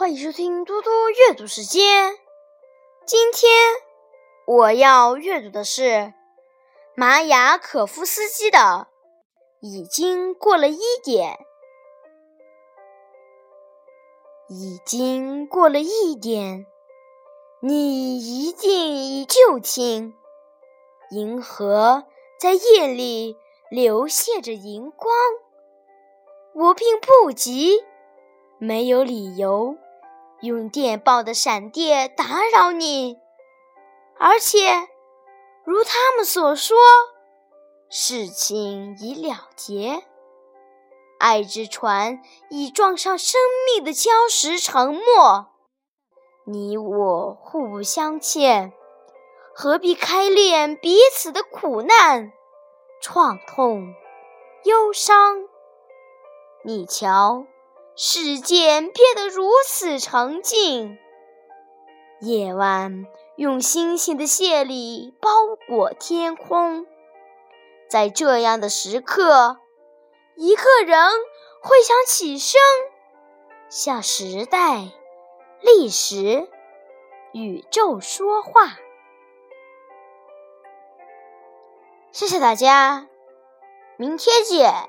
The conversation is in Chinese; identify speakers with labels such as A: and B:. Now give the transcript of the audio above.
A: 欢迎收听嘟嘟阅读时间。今天我要阅读的是马雅可夫斯基的《已经过了一点》。已经过了一点，你一定已就寝。银河在夜里流泻着银光，我并不急，没有理由。用电报的闪电打扰你，而且，如他们所说，事情已了结。爱之船已撞上生命的礁石，沉没。你我互不相欠，何必开恋彼此的苦难、创痛、忧伤？你瞧。世界变得如此沉静，夜晚用星星的谢礼包裹天空。在这样的时刻，一个人会想起身，向时代、历史、宇宙说话。谢谢大家，明天见。